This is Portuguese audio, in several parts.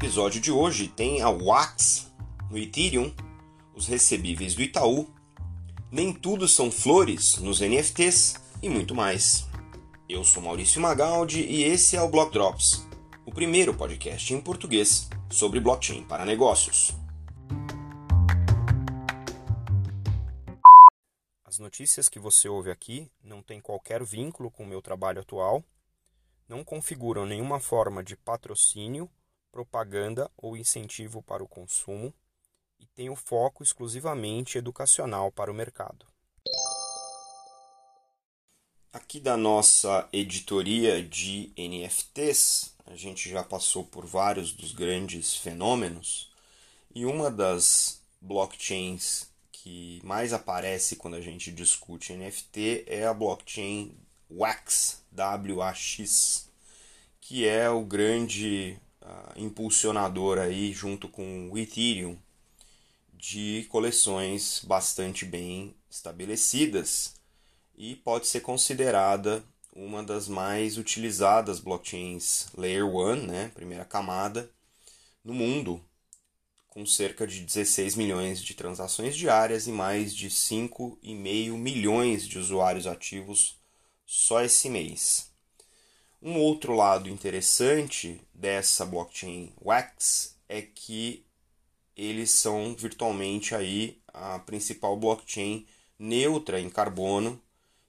episódio de hoje tem a Wax no Ethereum, os recebíveis do Itaú, nem tudo são flores nos NFTs e muito mais. Eu sou Maurício Magaldi e esse é o Block Drops, o primeiro podcast em português sobre blockchain para negócios. As notícias que você ouve aqui não têm qualquer vínculo com o meu trabalho atual, não configuram nenhuma forma de patrocínio propaganda ou incentivo para o consumo e tem o foco exclusivamente educacional para o mercado. Aqui da nossa editoria de NFTs, a gente já passou por vários dos grandes fenômenos e uma das blockchains que mais aparece quando a gente discute NFT é a blockchain WAX, W-A-X, que é o grande uh, impulsionador aí junto com o Ethereum de coleções bastante bem estabelecidas e pode ser considerada uma das mais utilizadas blockchains Layer 1, né, primeira camada, no mundo, com cerca de 16 milhões de transações diárias e mais de 5,5 milhões de usuários ativos só esse mês. Um outro lado interessante dessa blockchain Wax é que eles são virtualmente aí a principal blockchain neutra em carbono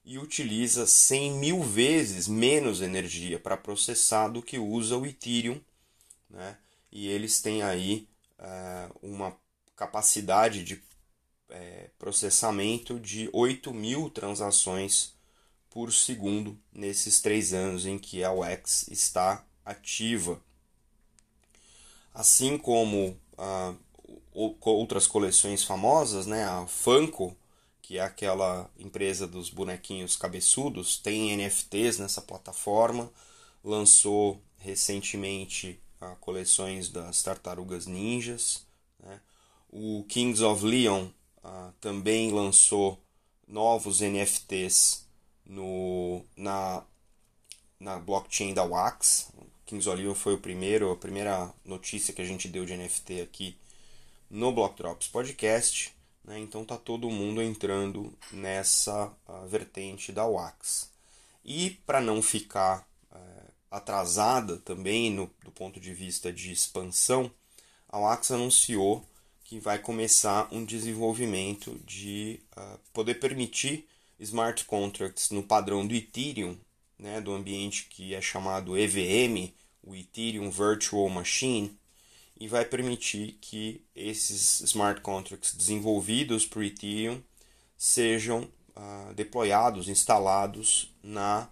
e utiliza 100 mil vezes menos energia para processar do que usa o Ethereum, né? E eles têm aí é, uma capacidade de é, processamento de 8 mil transações por segundo nesses três anos em que a UX está ativa. Assim como ah, outras coleções famosas, né, a Funko, que é aquela empresa dos bonequinhos cabeçudos, tem NFTs nessa plataforma, lançou recentemente ah, coleções das tartarugas ninjas. Né? O Kings of Leon ah, também lançou novos NFTs no, na, na blockchain da Wax. Kings Olive foi o primeiro, a primeira notícia que a gente deu de NFT aqui no Block Drops Podcast. Né? Então tá todo mundo entrando nessa uh, vertente da Wax. E para não ficar uh, atrasada também no, do ponto de vista de expansão, a Wax anunciou que vai começar um desenvolvimento de uh, poder permitir smart contracts no padrão do Ethereum, né, do ambiente que é chamado EVM, o Ethereum Virtual Machine, e vai permitir que esses smart contracts desenvolvidos por Ethereum sejam uh, deployados, instalados na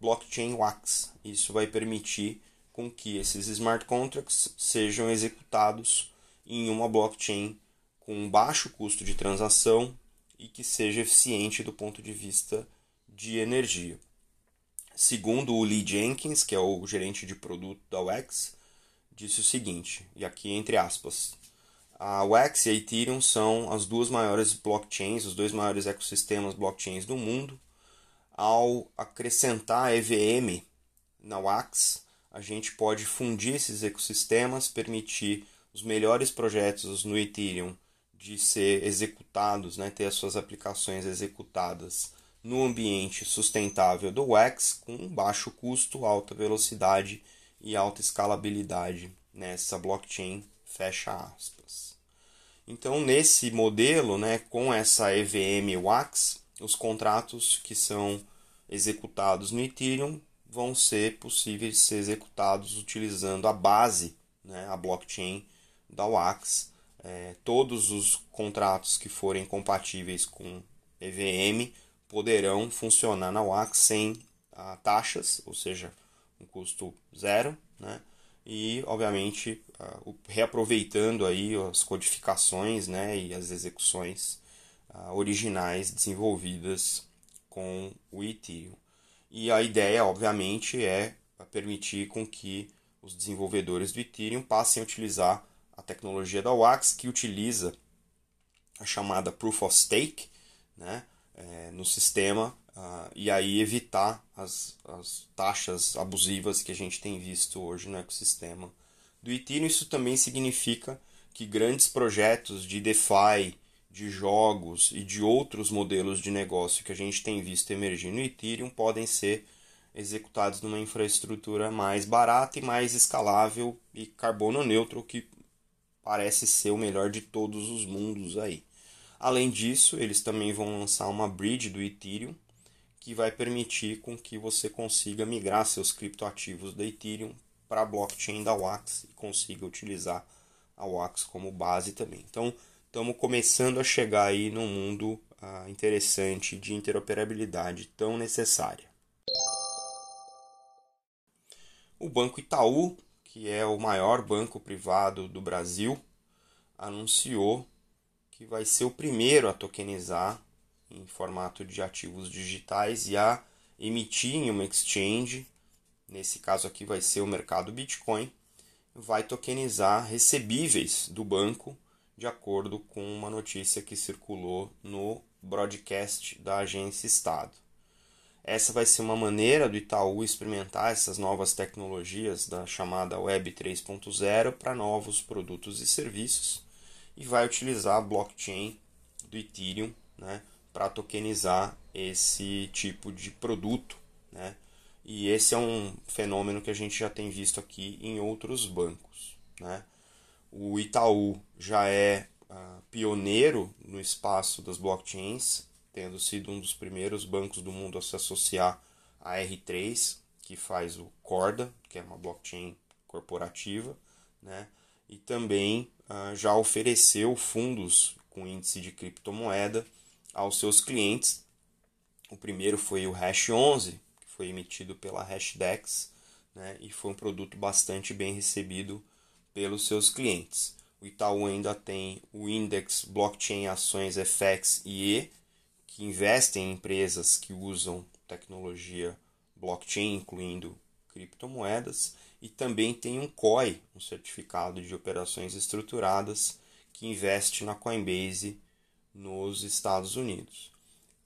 blockchain Wax. Isso vai permitir com que esses smart contracts sejam executados em uma blockchain com baixo custo de transação e que seja eficiente do ponto de vista de energia. Segundo o Lee Jenkins, que é o gerente de produto da WEX, disse o seguinte, e aqui entre aspas, a WEX e a Ethereum são as duas maiores blockchains, os dois maiores ecossistemas blockchains do mundo. Ao acrescentar EVM na WAX, a gente pode fundir esses ecossistemas, permitir os melhores projetos no Ethereum de ser executados, né, ter as suas aplicações executadas no ambiente sustentável do Wax com baixo custo, alta velocidade e alta escalabilidade nessa blockchain, fecha aspas. Então, nesse modelo, né, com essa EVM Wax, os contratos que são executados no Ethereum vão ser possíveis de ser executados utilizando a base, né, a blockchain da Wax, é, todos os contratos que forem compatíveis com EVM poderão funcionar na WAX sem ah, taxas, ou seja, um custo zero, né? e obviamente ah, reaproveitando aí as codificações né, e as execuções ah, originais desenvolvidas com o Ethereum. E a ideia, obviamente, é permitir com que os desenvolvedores do Ethereum passem a utilizar a tecnologia da Wax, que utiliza a chamada Proof of Stake né, é, no sistema uh, e aí evitar as, as taxas abusivas que a gente tem visto hoje no ecossistema do Ethereum, isso também significa que grandes projetos de DeFi, de jogos e de outros modelos de negócio que a gente tem visto emergir no Ethereum podem ser executados numa infraestrutura mais barata e mais escalável e carbono neutro, que parece ser o melhor de todos os mundos aí. Além disso, eles também vão lançar uma bridge do Ethereum que vai permitir com que você consiga migrar seus criptoativos da Ethereum para a blockchain da Wax e consiga utilizar a Wax como base também. Então, estamos começando a chegar aí num mundo ah, interessante de interoperabilidade tão necessária. O Banco Itaú, que é o maior banco privado do Brasil, anunciou que vai ser o primeiro a tokenizar em formato de ativos digitais e a emitir em uma exchange, nesse caso aqui vai ser o mercado Bitcoin, vai tokenizar recebíveis do banco, de acordo com uma notícia que circulou no broadcast da agência Estado. Essa vai ser uma maneira do Itaú experimentar essas novas tecnologias da chamada Web 3.0 para novos produtos e serviços e vai utilizar a blockchain do Ethereum né, para tokenizar esse tipo de produto. Né? E esse é um fenômeno que a gente já tem visto aqui em outros bancos. Né? O Itaú já é uh, pioneiro no espaço das blockchains tendo sido um dos primeiros bancos do mundo a se associar à R3, que faz o Corda, que é uma blockchain corporativa, né? e também uh, já ofereceu fundos com índice de criptomoeda aos seus clientes. O primeiro foi o Hash 11, que foi emitido pela Hashdex, né? e foi um produto bastante bem recebido pelos seus clientes. O Itaú ainda tem o Index Blockchain Ações FX IE, que investem em empresas que usam tecnologia blockchain, incluindo criptomoedas, e também tem um COI, um certificado de operações estruturadas, que investe na Coinbase nos Estados Unidos.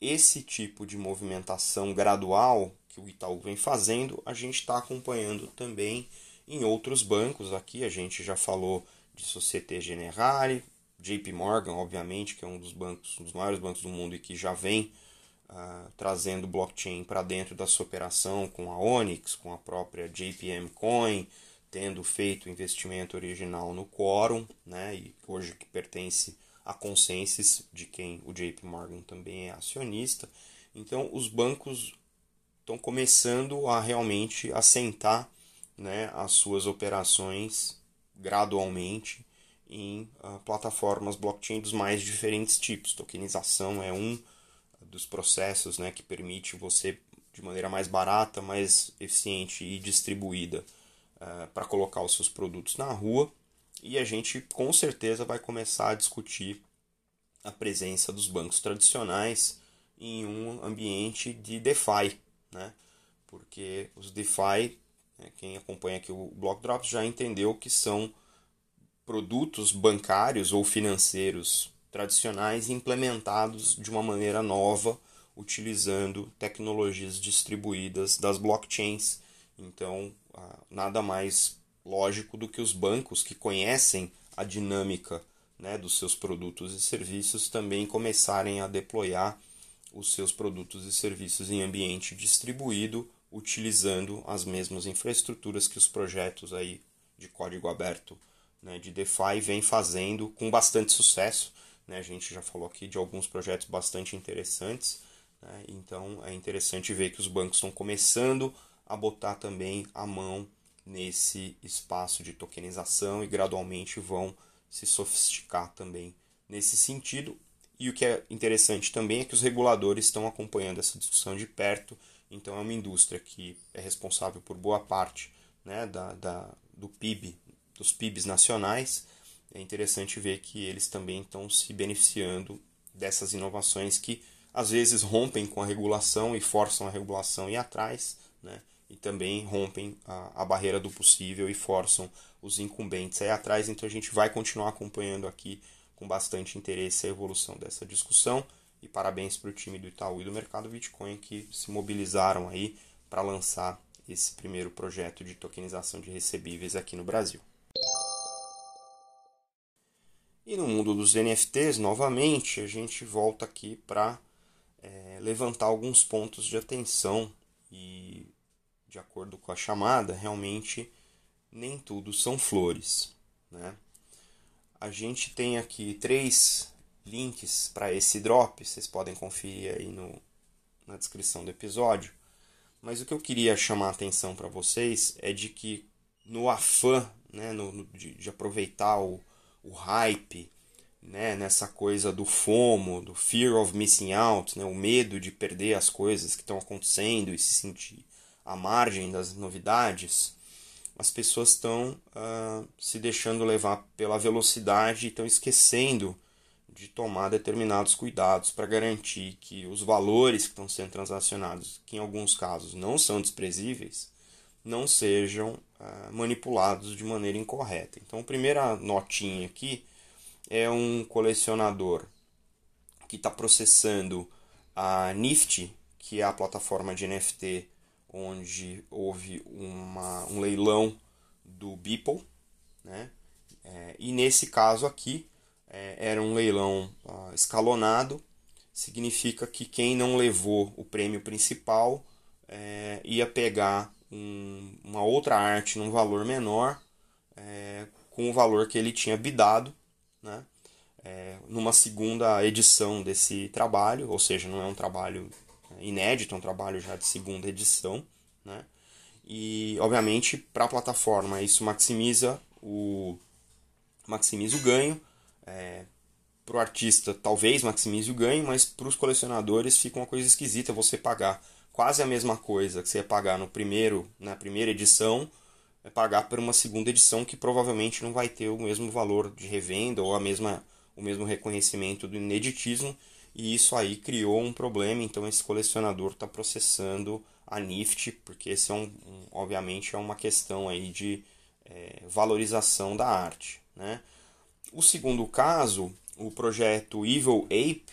Esse tipo de movimentação gradual que o Itaú vem fazendo, a gente está acompanhando também em outros bancos. Aqui a gente já falou de Societe Generale, JP Morgan, obviamente, que é um dos bancos, um dos maiores bancos do mundo e que já vem uh, trazendo blockchain para dentro da sua operação com a Onyx, com a própria JPM Coin, tendo feito investimento original no Quorum, né, e hoje que pertence a Consensus, de quem o JP Morgan também é acionista. Então, os bancos estão começando a realmente assentar né, as suas operações gradualmente em uh, plataformas blockchain dos mais diferentes tipos. Tokenização é um dos processos né, que permite você, de maneira mais barata, mais eficiente e distribuída, uh, para colocar os seus produtos na rua. E a gente com certeza vai começar a discutir a presença dos bancos tradicionais em um ambiente de DeFi, né? porque os DeFi, né, quem acompanha aqui o Block Drops já entendeu que são produtos bancários ou financeiros tradicionais implementados de uma maneira nova, utilizando tecnologias distribuídas das blockchains. Então, nada mais lógico do que os bancos que conhecem a dinâmica né, dos seus produtos e serviços também começarem a deployar os seus produtos e serviços em ambiente distribuído, utilizando as mesmas infraestruturas que os projetos aí de código aberto né, de DeFi vem fazendo com bastante sucesso. Né? A gente já falou aqui de alguns projetos bastante interessantes. Né? Então é interessante ver que os bancos estão começando a botar também a mão nesse espaço de tokenização e gradualmente vão se sofisticar também nesse sentido. E o que é interessante também é que os reguladores estão acompanhando essa discussão de perto. Então é uma indústria que é responsável por boa parte né, da, da, do PIB dos PIBs nacionais, é interessante ver que eles também estão se beneficiando dessas inovações que às vezes rompem com a regulação e forçam a regulação ir atrás, né? e também rompem a, a barreira do possível e forçam os incumbentes a ir atrás. Então a gente vai continuar acompanhando aqui com bastante interesse a evolução dessa discussão. E parabéns para o time do Itaú e do Mercado Bitcoin que se mobilizaram aí para lançar esse primeiro projeto de tokenização de recebíveis aqui no Brasil. E no mundo dos NFTs, novamente, a gente volta aqui para é, levantar alguns pontos de atenção e, de acordo com a chamada, realmente nem tudo são flores. Né? A gente tem aqui três links para esse drop, vocês podem conferir aí no, na descrição do episódio. Mas o que eu queria chamar a atenção para vocês é de que no afã né, no, de, de, aproveitar o, o hype, né, nessa coisa do FOMO, do fear of missing out, né, o medo de perder as coisas que estão acontecendo e se sentir à margem das novidades, as pessoas estão uh, se deixando levar pela velocidade e estão esquecendo de tomar determinados cuidados para garantir que os valores que estão sendo transacionados, que em alguns casos não são desprezíveis, não sejam uh, manipulados de maneira incorreta. Então, a primeira notinha aqui é um colecionador que está processando a Nifty, que é a plataforma de NFT onde houve uma, um leilão do Beeple, né? É, e nesse caso aqui é, era um leilão uh, escalonado, significa que quem não levou o prêmio principal é, ia pegar um, uma outra arte num valor menor é, com o valor que ele tinha bidado, né? É, numa segunda edição desse trabalho, ou seja, não é um trabalho inédito, é um trabalho já de segunda edição, né? E obviamente para a plataforma isso maximiza o maximiza o ganho, é, para o artista talvez maximize o ganho, mas para os colecionadores fica uma coisa esquisita você pagar quase a mesma coisa que você ia pagar no primeiro, na primeira edição, é pagar por uma segunda edição que provavelmente não vai ter o mesmo valor de revenda ou a mesma, o mesmo reconhecimento do ineditismo. E isso aí criou um problema, então esse colecionador está processando a NIFT, porque esse é um, um, obviamente é uma questão aí de é, valorização da arte. Né? O segundo caso, o projeto Evil Ape,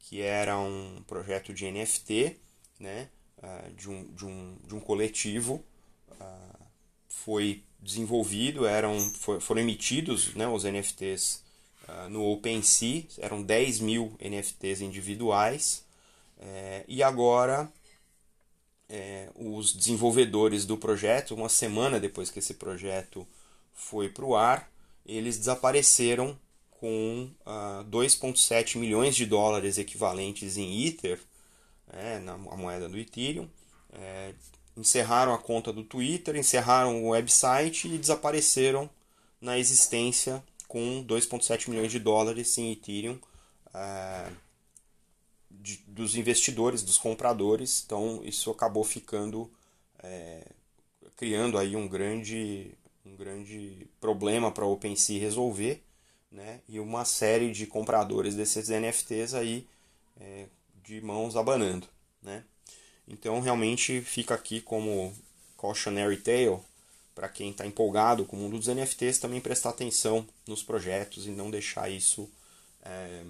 que era um projeto de NFT, né? Uh, de, um, de, um, de um coletivo uh, foi desenvolvido, eram, for, foram emitidos né, os NFTs ah, no OpenSea, eram 10 mil NFTs individuais, eh, e agora eh, os desenvolvedores do projeto, uma semana depois que esse projeto foi para o ar, eles desapareceram com uh, 2,7 milhões de dólares equivalentes em Ether é, na a moeda do Ethereum, é, encerraram a conta do Twitter, encerraram o website e desapareceram na existência com 2,7 milhões de dólares em Ethereum é, de, dos investidores, dos compradores. Então isso acabou ficando é, criando aí um grande, um grande problema para a OpenSea resolver, né? E uma série de compradores desses NFTs aí é, de mãos abanando, né? Então realmente fica aqui como cautionary tale para quem está empolgado com o mundo dos NFTs também prestar atenção nos projetos e não deixar isso é,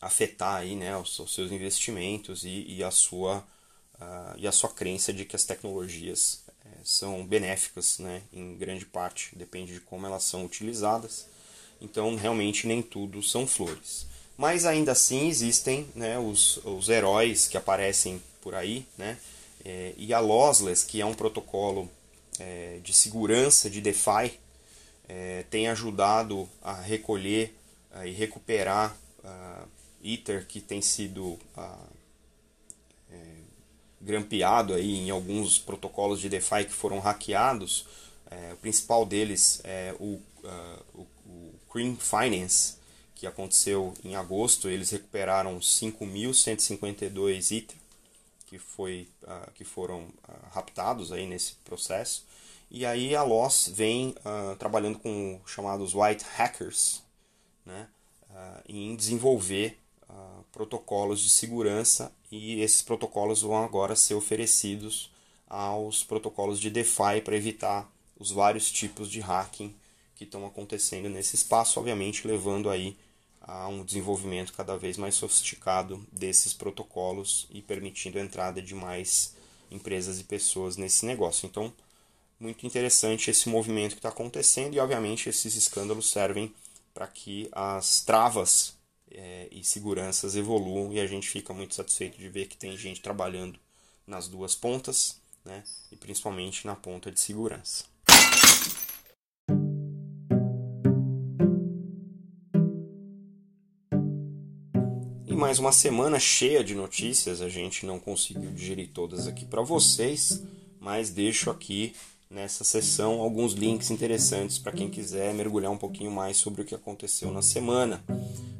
afetar aí, né, os, os seus investimentos e, e a sua uh, e a sua crença de que as tecnologias é, são benéficas, né, em grande parte depende de como elas são utilizadas. Então realmente nem tudo são flores. Mas ainda assim existem né, os, os heróis que aparecem por aí, né? É, e a Lossless, que é um protocolo é, de segurança de DeFi, é, tem ajudado a recolher e recuperar uh, Ether que tem sido uh, grampeado aí em alguns protocolos de DeFi que foram hackeados. É, o principal deles é o, uh, o, o Cream Finance, que aconteceu em agosto, eles recuperaram 5.152 itens que, foi, uh, que foram uh, raptados aí nesse processo. E aí a Loss vem uh, trabalhando com chamados white hackers né, em desenvolver protocolos de segurança e esses protocolos vão agora ser oferecidos aos protocolos de DeFi para evitar os vários tipos de hacking que estão acontecendo nesse espaço, obviamente levando aí a um desenvolvimento cada vez mais sofisticado desses protocolos e permitindo a entrada de mais empresas e pessoas nesse negócio. Então, muito interessante esse movimento que está acontecendo e, obviamente, esses escândalos servem para que as travas é, e seguranças evoluam e a gente fica muito satisfeito de ver que tem gente trabalhando nas duas pontas, né, e principalmente na ponta de segurança. E mais uma semana cheia de notícias, a gente não conseguiu digerir todas aqui para vocês, mas deixo aqui nessa sessão alguns links interessantes para quem quiser mergulhar um pouquinho mais sobre o que aconteceu na semana.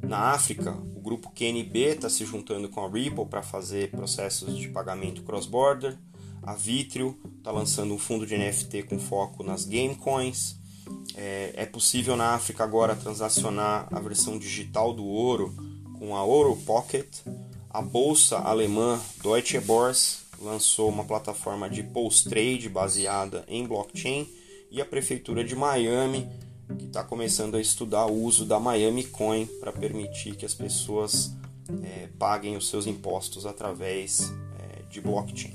Na África, o grupo QNB está se juntando com a Ripple para fazer processos de pagamento cross-border. A Vitrio está lançando um fundo de NFT com foco nas game coins. É, é possível na África agora transacionar a versão digital do ouro com a Ouro Pocket. A bolsa alemã Deutsche Börse lançou uma plataforma de post-trade baseada em blockchain e a prefeitura de Miami que está começando a estudar o uso da Miami Coin para permitir que as pessoas é, paguem os seus impostos através é, de blockchain.